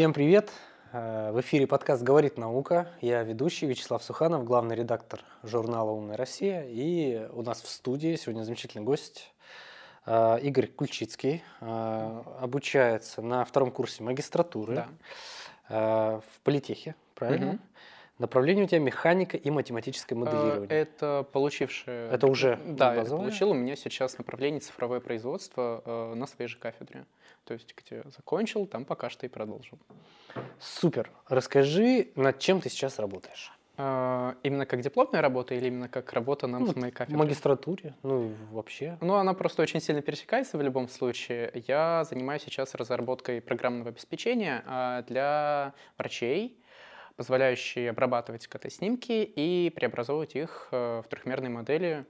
Всем привет! Э, В эфире подкаст «Говорит наука». Я ведущий Вячеслав Суханов, главный редактор журнала «Умная Россия». И у нас в студии сегодня замечательный гость э, Игорь Кульчицкий. Э, Обучается на втором курсе магистратуры Да. в политехе, правильно? Мгм. Направление у тебя механика и математическое Э, моделирование. Это получившее... Это уже Да, базовое? получил. У меня сейчас направление цифровое производство э, на своей же кафедре. То есть где закончил, там пока что и продолжил. Супер! Расскажи, над чем ты сейчас работаешь? Э, Именно как дипломная работа или именно как работа на Ну, моей В кафедре? магистратуре, ну и вообще. Ну, она просто очень сильно пересекается в любом случае. Я занимаюсь сейчас разработкой программного обеспечения для врачей, позволяющей обрабатывать КТ-снимки и преобразовывать их э, в трехмерные модели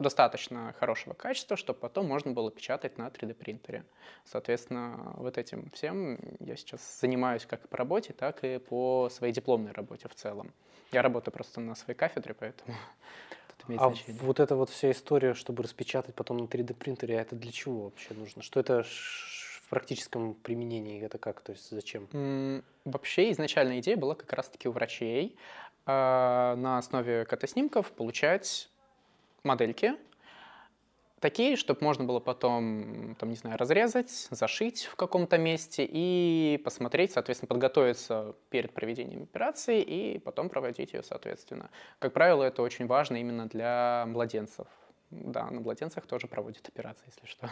достаточно хорошего качества, чтобы потом можно было печатать на 3D-принтере. Соответственно, вот этим всем я сейчас занимаюсь как по работе, так и по своей дипломной работе в целом. Я работаю просто на своей кафедре, поэтому имеет А значение. вот эта вот вся история, чтобы распечатать потом на 3D принтере, это для чего вообще нужно? Что это в практическом применении? Это как? То есть зачем? Вообще изначальная идея была как раз-таки у врачей а, на основе КТ-снимков получать модельки, такие, чтобы можно было потом, там, не знаю, разрезать, зашить в каком-то месте и посмотреть, соответственно, подготовиться перед проведением операции и потом проводить ее, соответственно. Как правило, это очень важно именно для младенцев. Да, на младенцах тоже проводят операции, если что.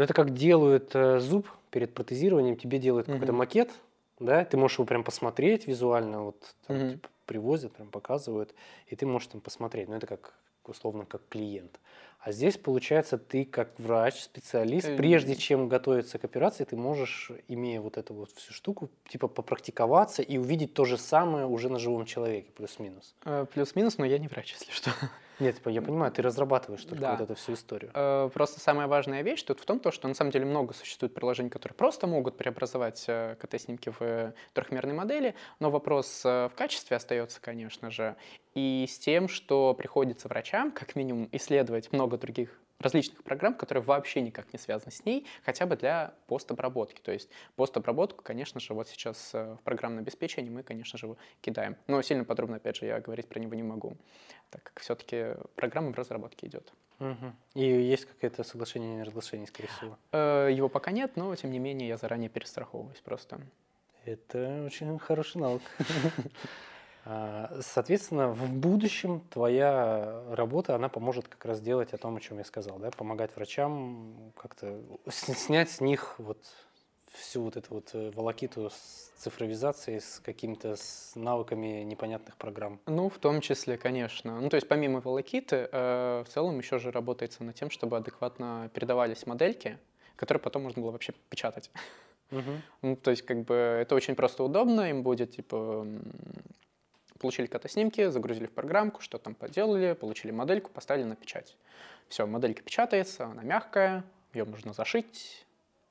Ну это как делают э, зуб перед протезированием, тебе делают какой-то Мгм. макет, да, ты можешь его прям посмотреть визуально, вот там, Мгм. типа, привозят, прям показывают, и ты можешь там посмотреть. Ну это как условно как клиент. А здесь, получается, ты как врач, специалист, прежде чем готовиться к операции, ты можешь, имея вот эту вот всю штуку, типа попрактиковаться и увидеть то же самое уже на живом человеке, плюс-минус. Э, Плюс-минус, но я не врач, если что. Нет, типа, я понимаю, ты разрабатываешь только Да. вот эту всю историю. Э, Просто самая важная вещь тут в том, то, что на самом деле много существует приложений, которые просто могут преобразовать э, КТ-снимки в трехмерные модели, но вопрос э, в качестве остается, конечно же, и с тем, что приходится врачам как минимум исследовать много других различных программ, которые вообще никак не связаны с ней, хотя бы для постобработки. То есть постобработку, конечно же, вот сейчас э, в программном обеспечении мы, конечно же, его кидаем. Но сильно подробно, опять же, я говорить про него не могу, так как все-таки программа в разработке идет. Мгм. И есть какое-то соглашение о неразглашении, скорее всего. Э, Его пока нет, но тем не менее я заранее перестраховываюсь просто. Это очень хороший навык. А, Соответственно, в будущем твоя работа, она поможет как раз делать о том, о чем я сказал, да, помогать врачам как-то снять с них вот всю вот эту вот э, волокиту с цифровизацией, с какими-то навыками непонятных программ. Ну, в том числе, конечно. Ну, то есть помимо волокиты, э, в целом еще же работается над тем, чтобы адекватно передавались модельки, которые потом можно было вообще печатать. Мгм. Ну, то есть как бы это очень просто удобно, им будет типа получили снимки, загрузили в программку, что там поделали, получили модельку, поставили на печать. Все, моделька печатается, она мягкая, ее можно зашить.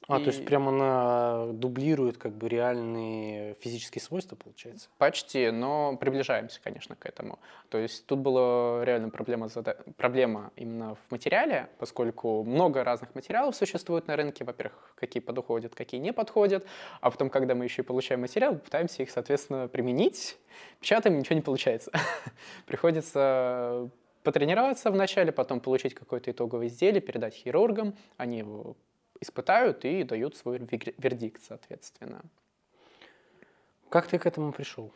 А, то есть И- прямо она дублирует как бы реальные физические свойства, получается? Почти, но приближаемся, конечно, к этому. То есть тут была реально проблема, проблема именно в материале, поскольку много разных материалов существует на рынке. Во-первых, какие подходят, какие не подходят. А потом, когда мы еще и получаем материал, пытаемся их, соответственно, применить. Печатаем, ничего не получается. Приходится потренироваться вначале, потом получить какое-то итоговое изделие, передать хирургам. Они его испытают и дают свой вер- вердикт, соответственно. Как ты к этому пришел?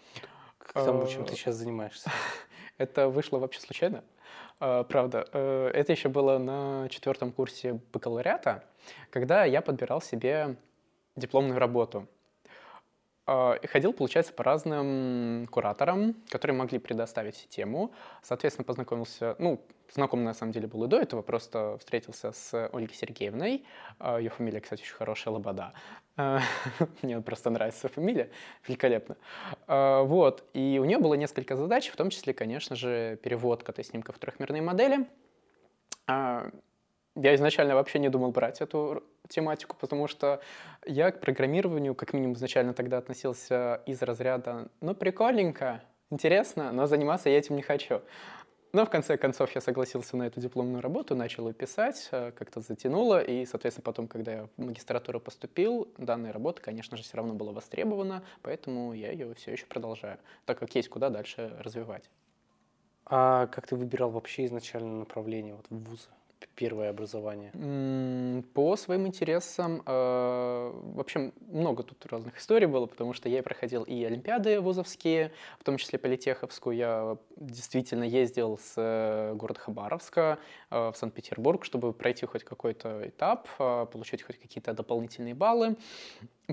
К тому, чем ты Э, сейчас занимаешься? Это вышло вообще случайно. А, Правда, э, это еще было на четвертом курсе бакалавриата, когда я подбирал себе дипломную работу. А, и Ходил, получается, по разным кураторам, которые могли предоставить тему. Соответственно, познакомился, ну, знаком на самом деле был и до этого, просто встретился с Ольгой Сергеевной. А, Ее фамилия, кстати, очень хорошая, Лобода. А, Мне просто нравится фамилия, великолепно. Вот, и у нее было несколько задач, в том числе, конечно же, перевод КТ-снимков в трехмерные модели. Я изначально вообще не думал брать эту тематику, потому что я к программированию, как минимум, изначально тогда относился из разряда «ну, прикольненько, интересно, но заниматься я этим не хочу». Но в конце концов я согласился на эту дипломную работу, начал ее писать, э, как-то затянуло, и, соответственно, потом, когда я в магистратуру поступил, данная работа, конечно же, все равно была востребована, поэтому я ее все еще продолжаю, так как есть куда дальше развивать. А как ты выбирал вообще изначально направление вот, в вузы? Первое образование? По своим интересам, э, вообще много тут разных историй было, потому что я проходил и олимпиады вузовские, в том числе политеховскую. Я действительно ездил с э, города Хабаровска э, в Санкт-Петербург, чтобы пройти хоть какой-то этап, получить хоть какие-то дополнительные баллы.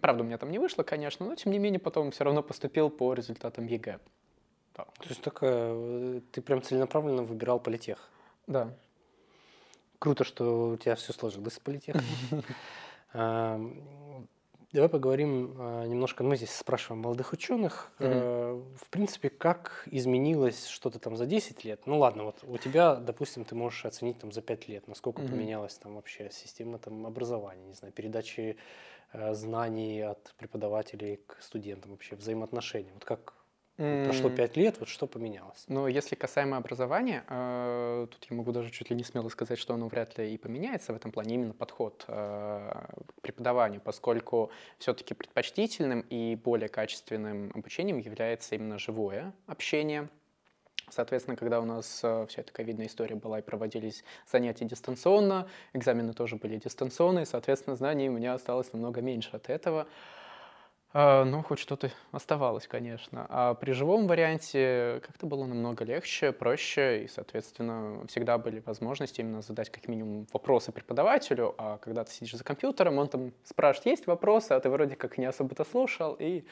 Правда, у меня там не вышло, конечно, но тем не менее потом все равно поступил по результатам ЕГЭ. То есть такая, ты прям целенаправленно выбирал политех? Да. Круто, что у тебя все сложилось с политехом. Давай поговорим а, немножко, мы здесь спрашиваем молодых ученых, mm в принципе, как изменилось что-то там за 10 лет? Ну ладно, вот у тебя, допустим, ты можешь оценить там за 5 лет, насколько поменялась там вообще система там образования, не знаю, передачи э, знаний от преподавателей к студентам, вообще взаимоотношения. Вот как. Прошло пять лет, вот что поменялось? Ну, если касаемо образования, э, тут я могу даже чуть ли не смело сказать, что оно вряд ли и поменяется в этом плане, именно подход э, к преподаванию, поскольку все-таки предпочтительным и более качественным обучением является именно живое общение, Соответственно, когда у нас э, вся эта ковидная история была и проводились занятия дистанционно, экзамены тоже были дистанционные, соответственно, знаний у меня осталось намного меньше от этого. Ну, хоть что-то оставалось, конечно. А при живом варианте как-то было намного легче, проще, и, соответственно, всегда были возможности именно задать как минимум вопросы преподавателю, а когда ты сидишь за компьютером, он там спрашивает, есть вопросы, а ты вроде как не особо-то слушал, и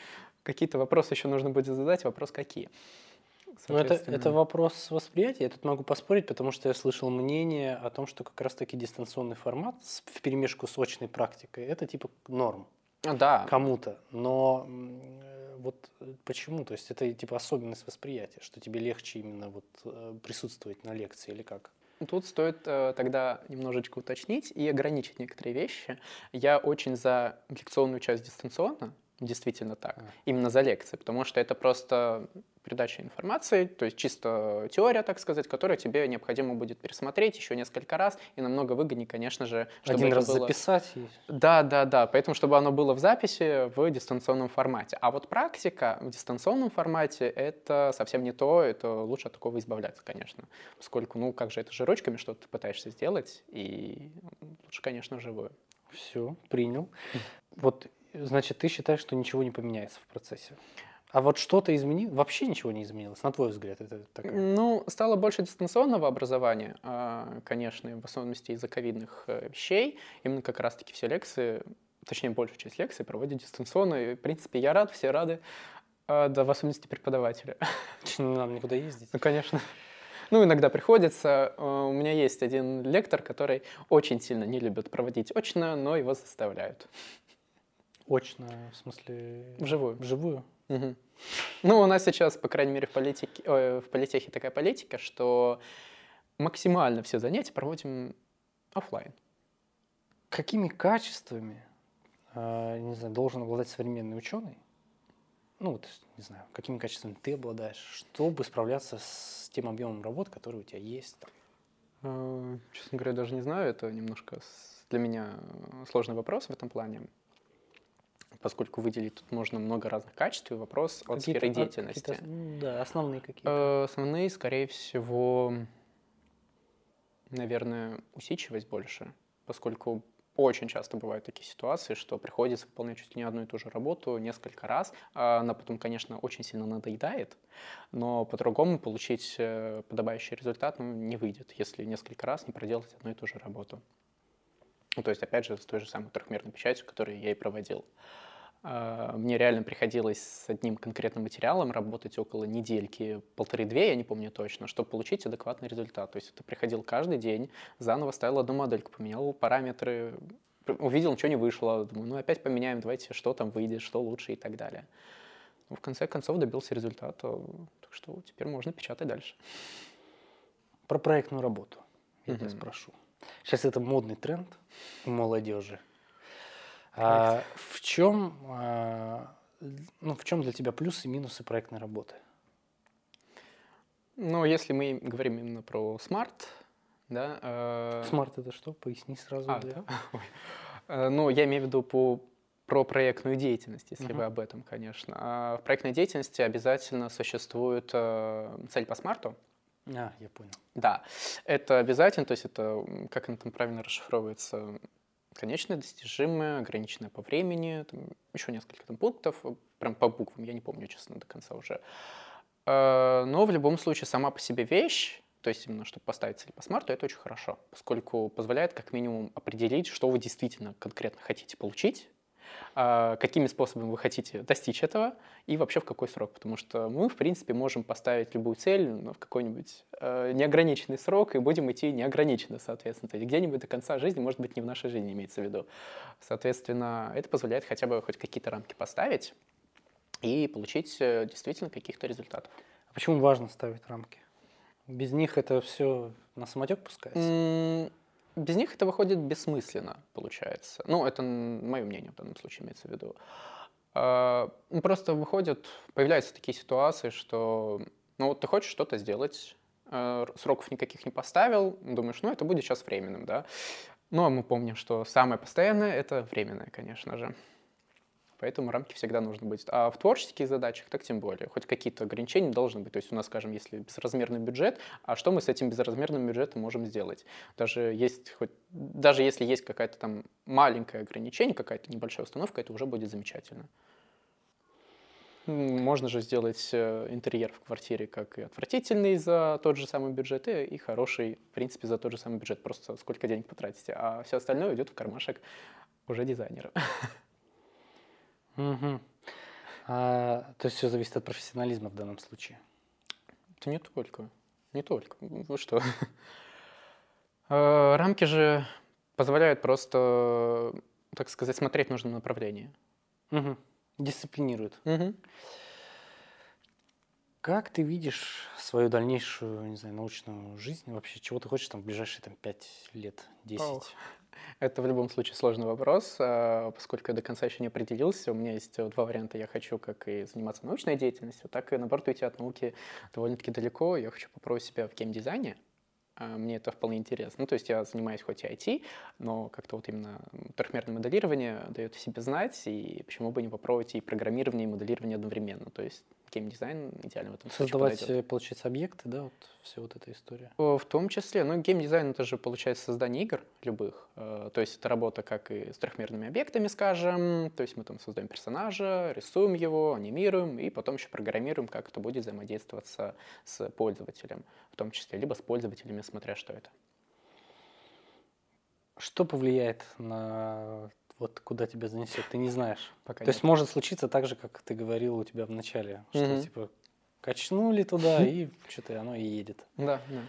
какие-то вопросы еще нужно будет задать, вопрос какие. Ну, это, это вопрос восприятия. Я тут могу поспорить, потому что я слышал мнение о том, что как раз-таки дистанционный формат в перемешку с очной практикой – это типа норм. А, да. кому-то. Но вот почему? То есть это типа особенность восприятия, что тебе легче именно вот э, присутствовать на лекции или как? Тут стоит э, тогда немножечко уточнить и ограничить некоторые вещи. Я очень за лекционную часть дистанционно, действительно так, именно за лекции, потому что это просто передача информации, то есть чисто теория, так сказать, которую тебе необходимо будет пересмотреть еще несколько раз, и намного выгоднее, конечно же, чтобы Один раз было... записать. Да, да, да, поэтому чтобы оно было в записи в дистанционном формате. А вот практика в дистанционном формате — это совсем не то, это лучше от такого избавляться, конечно, поскольку, ну, как же, это же ручками что-то ты пытаешься сделать, и лучше, конечно, живую. Все, принял. Вот, значит, ты считаешь, что ничего не поменяется в процессе? А вот что-то изменилось? Вообще ничего не изменилось, на твой взгляд? Это такая... Ну, стало больше дистанционного образования, а, конечно, в особенности из-за ковидных э, вещей. Именно как раз-таки все лекции, точнее, большую часть лекций проводят дистанционно. И, в принципе, я рад, все рады, а, да, в особенности преподаватели. Не надо никуда ездить. Ну, конечно. Ну, иногда приходится. Э, у меня есть один лектор, который очень сильно не любит проводить очно, но его заставляют. Очно, в смысле... Вживую. Вживую? Угу. Ну, у нас сейчас, по крайней мере, в, политике, э, в политехе такая политика, что максимально все занятия проводим офлайн. Какими качествами, э, не знаю, должен обладать современный ученый? Ну, вот, не знаю, какими качествами ты обладаешь, чтобы справляться с тем объемом работ, который у тебя есть? Там? Э, честно говоря, даже не знаю, это немножко для меня сложный вопрос в этом плане поскольку выделить тут можно много разных качеств, и вопрос от сферы деятельности. Да, основные какие-то. Э, основные, скорее всего, наверное, усидчивость больше, поскольку очень часто бывают такие ситуации, что приходится выполнять чуть ли не одну и ту же работу несколько раз. А она потом, конечно, очень сильно надоедает, но по-другому получить э, подобающий результат ну, не выйдет, если несколько раз не проделать одну и ту же работу. Ну, то есть, опять же, с той же самой трехмерной печатью, которую я и проводил. А, мне реально приходилось с одним конкретным материалом работать около недельки, полторы-две, я не помню точно, чтобы получить адекватный результат. То есть это приходил каждый день, заново ставил одну модельку, поменял параметры, увидел, ничего не вышло, думаю, ну опять поменяем, давайте, что там выйдет, что лучше и так далее. Ну, в конце концов добился результата, так что теперь можно печатать дальше. Про проектную работу я mm-hmm. тебя спрошу. Сейчас это модный тренд у молодежи. А, в чем, а, ну, в чем для тебя плюсы и минусы проектной работы? Ну, если мы говорим именно про смарт, да. Э... Смарт это что? Поясни сразу. А, да? Э, ну, я имею в виду по про проектную деятельность, если uh-huh. вы об этом, конечно. А в проектной деятельности обязательно существует э, цель по смарту. А, я понял. Да, это обязательно, то есть это, как это там правильно расшифровывается, конечное достижимое, ограниченное по времени, там еще несколько там пунктов, прям по буквам, я не помню, честно, до конца уже. Э, но в любом случае сама по себе вещь, то есть именно чтобы поставить цель по смарту, это очень хорошо, поскольку позволяет как минимум определить, что вы действительно конкретно хотите получить, а, какими способами вы хотите достичь этого и вообще в какой срок. Потому что мы, в принципе, можем поставить любую цель ну, в какой-нибудь э, неограниченный срок и будем идти неограниченно, соответственно. То есть где-нибудь до конца жизни, может быть, не в нашей жизни имеется в виду. Соответственно, это позволяет хотя бы хоть какие-то рамки поставить и получить э, действительно каких-то результатов. А почему важно ставить рамки? Без них это все на самотек пускается? Без них это выходит бессмысленно, получается. Ну, это мое мнение в данном случае имеется в виду. А, ну, просто выходят, появляются такие ситуации, что ну вот ты хочешь что-то сделать, а, сроков никаких не поставил, думаешь, ну это будет сейчас временным, да. Ну а мы помним, что самое постоянное — это временное, конечно же. Поэтому рамки всегда нужно быть. А в творческих задачах так тем более. Хоть какие-то ограничения должны быть. То есть у нас, скажем, если безразмерный бюджет, а что мы с этим безразмерным бюджетом можем сделать? Даже, есть хоть, даже если есть какая-то там маленькое ограничение, какая-то небольшая установка, это уже будет замечательно. Можно же сделать э, интерьер в квартире как и отвратительный за тот же самый бюджет, и хороший, в принципе, за тот же самый бюджет. Просто сколько денег потратите. А все остальное идет в кармашек уже дизайнера. Угу. А, то есть все зависит от профессионализма в данном случае? Это не только. Не только. Вы что? А, рамки же позволяют просто, так сказать, смотреть в нужном направлении. Угу. Дисциплинируют. Угу. Как ты видишь свою дальнейшую, не знаю, научную жизнь вообще? Чего ты хочешь там в ближайшие там, 5 лет, 10? Ох. Это в любом случае сложный вопрос, а, поскольку я до конца еще не определился. У меня есть два варианта. Я хочу как и заниматься научной деятельностью, так и, наоборот, уйти от науки довольно-таки далеко. Я хочу попробовать себя в геймдизайне. А, мне это вполне интересно. Ну, то есть я занимаюсь хоть и IT, но как-то вот именно трехмерное моделирование дает о себе знать, и почему бы не попробовать и программирование, и моделирование одновременно. То есть геймдизайн идеально в этом Создавать, подойдет. Э, получается, объекты, да, вот все вот эта история? В том числе, ну, геймдизайн это же, получается, создание игр любых, э, то есть это работа как и с трехмерными объектами, скажем, то есть мы там создаем персонажа, рисуем его, анимируем, и потом еще программируем, как это будет взаимодействоваться с пользователем, в том числе, либо с пользователями, смотря что это. Что повлияет на вот куда тебя занесет, ты не знаешь. Пока То нет. есть может случиться так же, как ты говорил у тебя в начале, что mm-hmm. типа качнули туда и что-то оно и едет. Да, да.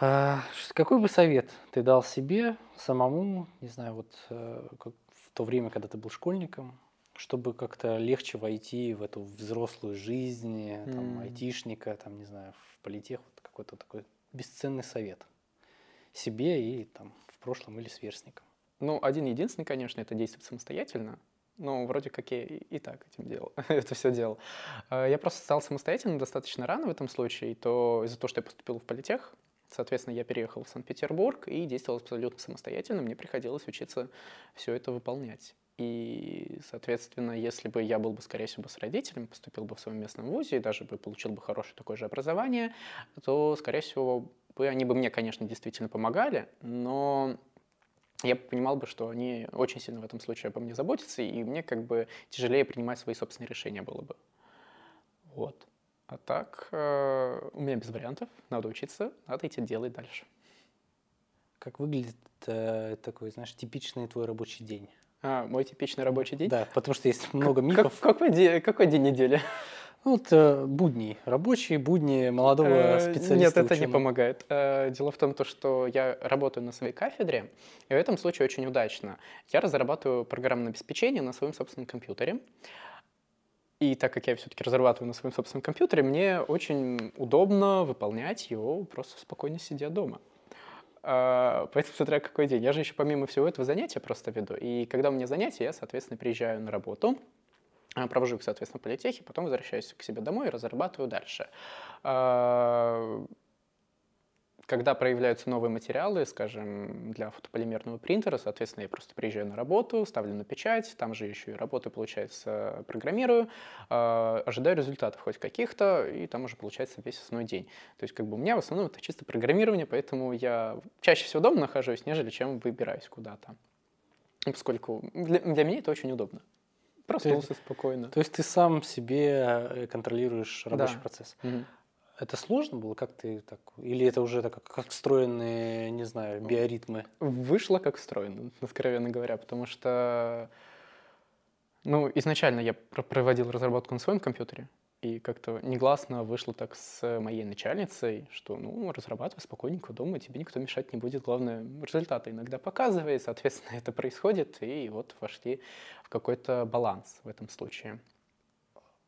А, какой бы совет ты дал себе самому, не знаю, вот э, в то время, когда ты был школьником, чтобы как-то легче войти в эту взрослую жизнь, там, mm. айтишника, там, не знаю, в политех, вот какой-то такой бесценный совет себе и там в прошлом или сверстникам. Ну, один единственный, конечно, это действовать самостоятельно. Но вроде как я и, так этим делал, это все делал. А, я просто стал самостоятельным достаточно рано в этом случае, то из-за того, что я поступил в политех, соответственно, я переехал в Санкт-Петербург и действовал абсолютно самостоятельно, мне приходилось учиться все это выполнять. И, соответственно, если бы я был бы, скорее всего, с родителями, поступил бы в своем местном вузе и даже бы получил бы хорошее такое же образование, то, скорее всего, бы они бы мне, конечно, действительно помогали, но я понимал бы, что они очень сильно в этом случае обо мне заботятся, и мне как бы тяжелее принимать свои собственные решения было бы. Вот. А так, э, у меня без вариантов. Надо учиться, надо идти делать дальше. Как выглядит э, такой, знаешь, типичный твой рабочий день? А, мой типичный рабочий день? Да, потому что есть много мифов. Как, какой, день, какой день недели? Ну, вот э, будни, рабочие будни молодого э, специалиста. Нет, это ученого. не помогает. Э, дело в том, что я работаю на своей кафедре, и в этом случае очень удачно. Я разрабатываю программное обеспечение на своем собственном компьютере. И так как я все-таки разрабатываю на своем собственном компьютере, мне очень удобно выполнять его, просто спокойно сидя дома. Поэтому смотря какой день. Я же еще помимо всего этого занятия просто веду. И когда у меня занятия, я, соответственно, приезжаю на работу, провожу их, соответственно, в политехе, потом возвращаюсь к себе домой и разрабатываю дальше. А, когда проявляются новые материалы, скажем, для фотополимерного принтера, соответственно, я просто приезжаю на работу, ставлю на печать, там же еще и работу, получается, программирую, э, ожидаю результатов хоть каких-то, и там уже получается весь основной день. То есть как бы у меня в основном это чисто программирование, поэтому я чаще всего дома нахожусь, нежели чем выбираюсь куда-то. Поскольку для, для меня это очень удобно. Проснулся есть, спокойно. То есть ты сам себе э, контролируешь рабочий Да. процесс. Мгм. Это сложно было? Как ты так? Или это уже так, как встроенные, не знаю, биоритмы? Вышло как встроено, откровенно говоря, потому что, ну, изначально я пр- проводил разработку на своем компьютере, и как-то негласно вышло так с моей начальницей, что, ну, разрабатывай спокойненько дома, тебе никто мешать не будет, главное, результаты иногда показывай, соответственно, это происходит, и вот вошли в какой-то баланс в этом случае.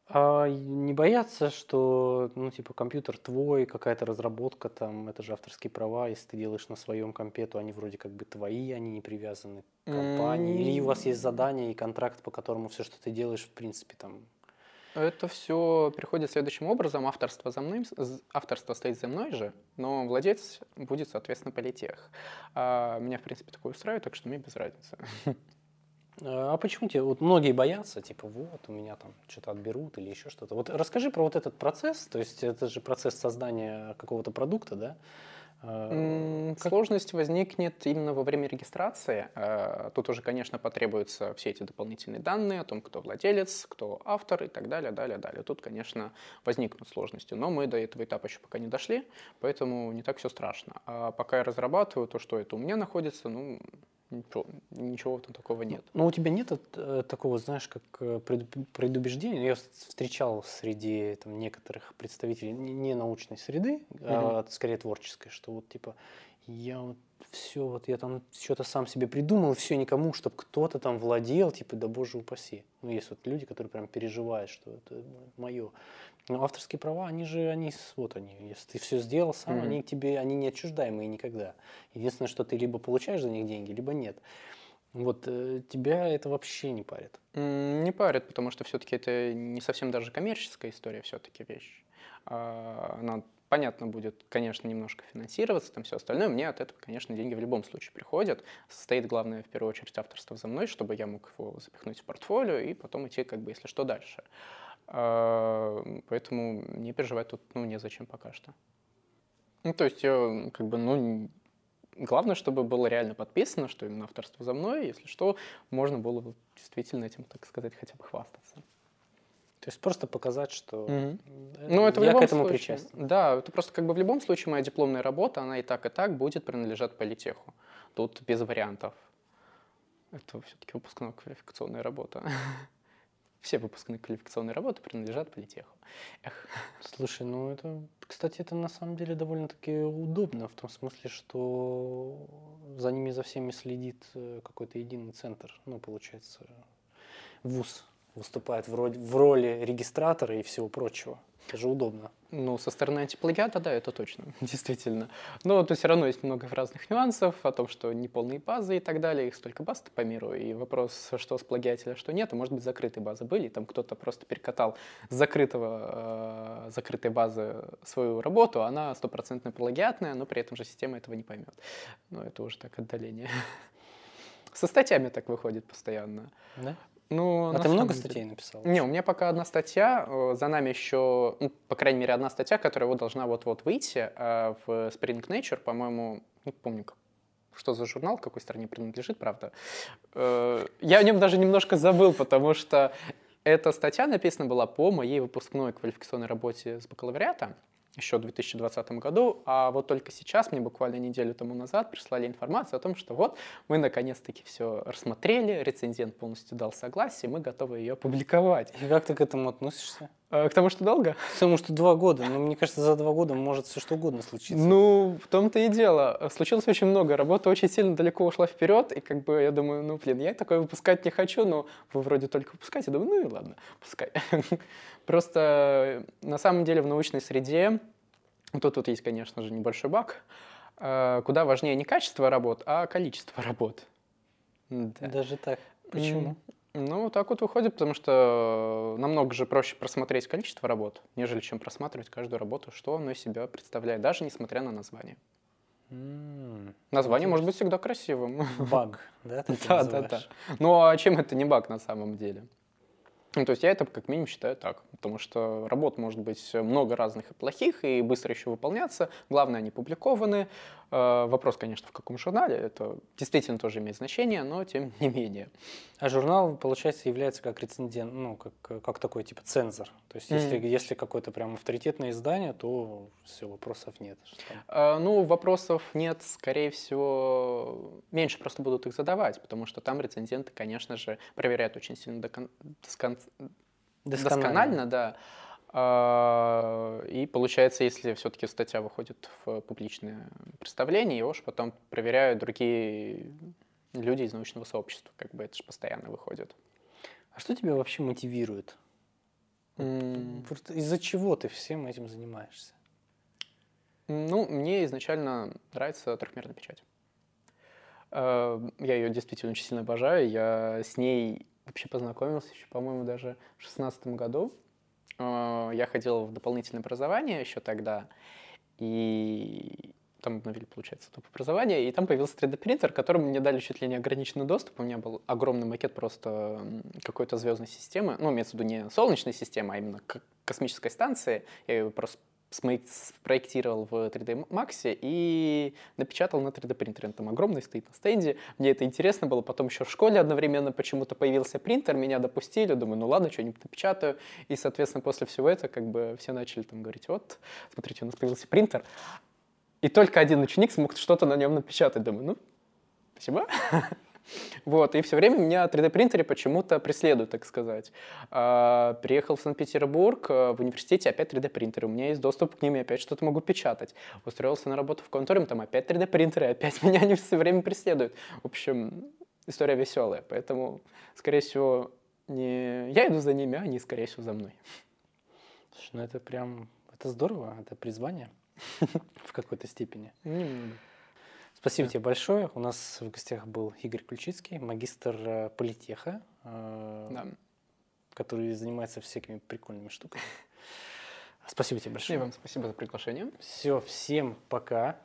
А не бояться, что, ну, типа, компьютер твой, какая-то разработка там, это же авторские права, если ты делаешь на своем компе, то они вроде как бы твои, они не привязаны к компании. Или у вас есть задание и контракт, по которому все, что ты делаешь, в принципе, там... Это все переходит следующим образом. Авторство, за мной, авторство стоит за мной же, но владелец будет, соответственно, политех. А меня, в принципе, такое устраивает, так что мне без разницы. А почему тебе, вот многие боятся, типа, вот, у меня там что-то отберут или еще что-то. Вот расскажи про вот этот процесс, то есть это же процесс создания какого-то продукта, да? А, как- Сложность возникнет именно во время регистрации. Э, Тут уже, конечно, потребуются все эти дополнительные данные о том, кто владелец, кто автор и так далее, далее, далее. Тут, конечно, возникнут сложности, но мы до этого этапа еще пока не дошли, поэтому не так все страшно. А пока я разрабатываю то, что это у меня находится, ну, ничего, ничего там такого нет. Но у тебя нет э, такого, знаешь, как э, пред- предубеждения? Я встречал среди там, некоторых представителей не научной среды, а скорее творческой, что вот типа я вот все, вот я там что-то сам себе придумал, все никому, чтобы кто-то там владел, типа, да боже упаси. Ну, есть вот люди, которые прям переживают, что это мое. Но авторские права, они же, они, вот они, если ты все сделал сам, Мгм. они тебе, они неотчуждаемые никогда. Единственное, что ты либо получаешь за них деньги, либо нет. Вот э, тебя это вообще не парит. Не парит, потому что все-таки это не совсем даже коммерческая история все-таки вещь. А, Она, понятно, будет, конечно, немножко финансироваться, там все остальное. Мне от этого, конечно, деньги в любом случае приходят. Состоит, главное, в первую очередь, авторство за мной, чтобы я мог его запихнуть в портфолио и потом идти, как бы, если что, дальше. А, Поэтому не переживать тут, ну, незачем пока что. Ну, то есть, я, как бы, ну, Главное, чтобы было реально подписано, что именно авторство за мной, если что, можно было бы действительно этим, так сказать, хотя бы хвастаться. То есть просто показать, что Мгм. э, Ну, это в я любом к этому случае. причастен. Да, это просто как бы в любом случае моя дипломная работа, она и так, и так будет принадлежать политеху. Тут без вариантов. Это все-таки выпускная квалификационная работа. Все выпускные квалификационные работы принадлежат политеху. Эх. Слушай, ну это, кстати, это на самом деле довольно-таки удобно, в том смысле, что за ними за всеми следит э, какой-то единый центр. Ну, получается, ВУЗ выступает в роли, в роли регистратора и всего прочего. Это же удобно. Ну, со стороны антиплагиата, да, это точно, действительно. Но тут все равно есть много разных нюансов о том, что неполные базы и так далее, их столько баз по миру, и вопрос, что с плагиателя, что нет, а может быть, закрытые базы были, и там кто-то просто перекатал с закрытого, э, закрытой базы свою работу, она стопроцентно плагиатная, но при этом же система этого не поймет. Ну, это уже так отдаление. Со статьями так выходит постоянно. Да? Ну, А ты много деле- статей написал? не, у меня пока одна статья, э, за нами еще, ну, по крайней мере, одна статья, которая вот должна вот-вот выйти э, в Spring Nature, по-моему, не помню, как- что за журнал, какой стране принадлежит, правда. Э, Я о нем даже немножко забыл, потому что эта статья написана была по моей выпускной квалификационной работе с бакалавриата еще в 2020 году, а вот только сейчас, мне буквально неделю тому назад, прислали информацию о том, что вот мы наконец-таки все рассмотрели, рецензент полностью дал согласие, мы готовы ее опубликовать. И как ты к этому относишься? А, К тому, что долго? Потому что два года, ну, мне кажется, за два года может все что угодно случиться. Ну, в том-то и дело. Случилось очень много. Работа очень сильно далеко ушла вперед, и как бы я думаю, ну, блин, я такое выпускать не хочу, но вы вроде только выпускаете. Думаю, ну и ладно, пускай. Просто э, на самом деле в научной среде, тут, тут есть, конечно же, небольшой баг, э, куда важнее не качество работ, а количество работ. Да. Даже так. Почему? Ну, так вот выходит, потому что намного же проще просмотреть количество работ, нежели чем просматривать каждую работу, что она из себя представляет, даже несмотря на название. Название может быть всегда красивым. Баг, да? Да, да, да. Ну, а чем это не баг на самом деле? Ну, то есть я это как минимум считаю так, потому что работ может быть много разных и плохих, и быстро еще выполняться. Главное, они публикованы. Э, Вопрос, конечно, в каком журнале. Это действительно тоже имеет значение, но тем не менее. А журнал, получается, является как рецензент, ну, как, как такой типа цензор. То есть, если, Мгм. если какое-то прям авторитетное издание, то все, вопросов нет. Э, Ну, вопросов нет, скорее всего, меньше просто будут их задавать, потому что там рецензенты, конечно же, проверяют очень сильно докон- доскон- досконально, да. А, И получается, если все-таки статья выходит в публичное представление, его же потом проверяют другие люди из научного сообщества, как бы это же постоянно выходит. А что тебя вообще мотивирует? Вот Из-за чего ты всем этим занимаешься? Ну, мне изначально нравится трехмерная печать. Э, Я ее действительно очень сильно обожаю. Я с ней вообще познакомился еще, по-моему, даже в шестнадцатом году. Э, Я ходил в дополнительное образование еще тогда, и там обновили, получается, топ образование, и там появился 3D-принтер, которому мне дали чуть ли не ограниченный доступ. У меня был огромный макет просто какой-то звездной системы, ну, имеется в виду не солнечной системы, а именно космической станции. Я ее просто спроектировал в 3D Max и напечатал на 3D принтере. Он там огромный стоит на стенде. Мне это интересно было. Потом еще в школе одновременно почему-то появился принтер, меня допустили. Думаю, ну ладно, что-нибудь напечатаю. И, соответственно, после всего этого как бы все начали там говорить, вот, смотрите, у нас появился принтер. И только один ученик смог что-то на нем напечатать. Думаю, ну, спасибо. Вот, и все время меня 3D-принтеры почему-то преследуют, так сказать. А, Приехал в Санкт-Петербург, а, в университете опять 3D-принтеры, у меня есть доступ к ним, я опять что-то могу печатать. Устроился на работу в конторе, там опять 3D-принтеры, опять меня они все время преследуют. В общем, история веселая, поэтому, скорее всего, не я иду за ними, а они, скорее всего, за мной. Слушай, ну это прям, это здорово, это призвание в какой-то степени. Немного. Спасибо тебе большое. У нас в гостях был Игорь Ключицкий, магистр э, политеха, э, Да. который занимается всякими прикольными штуками. Спасибо тебе И большое. вам спасибо за приглашение. Все, всем пока.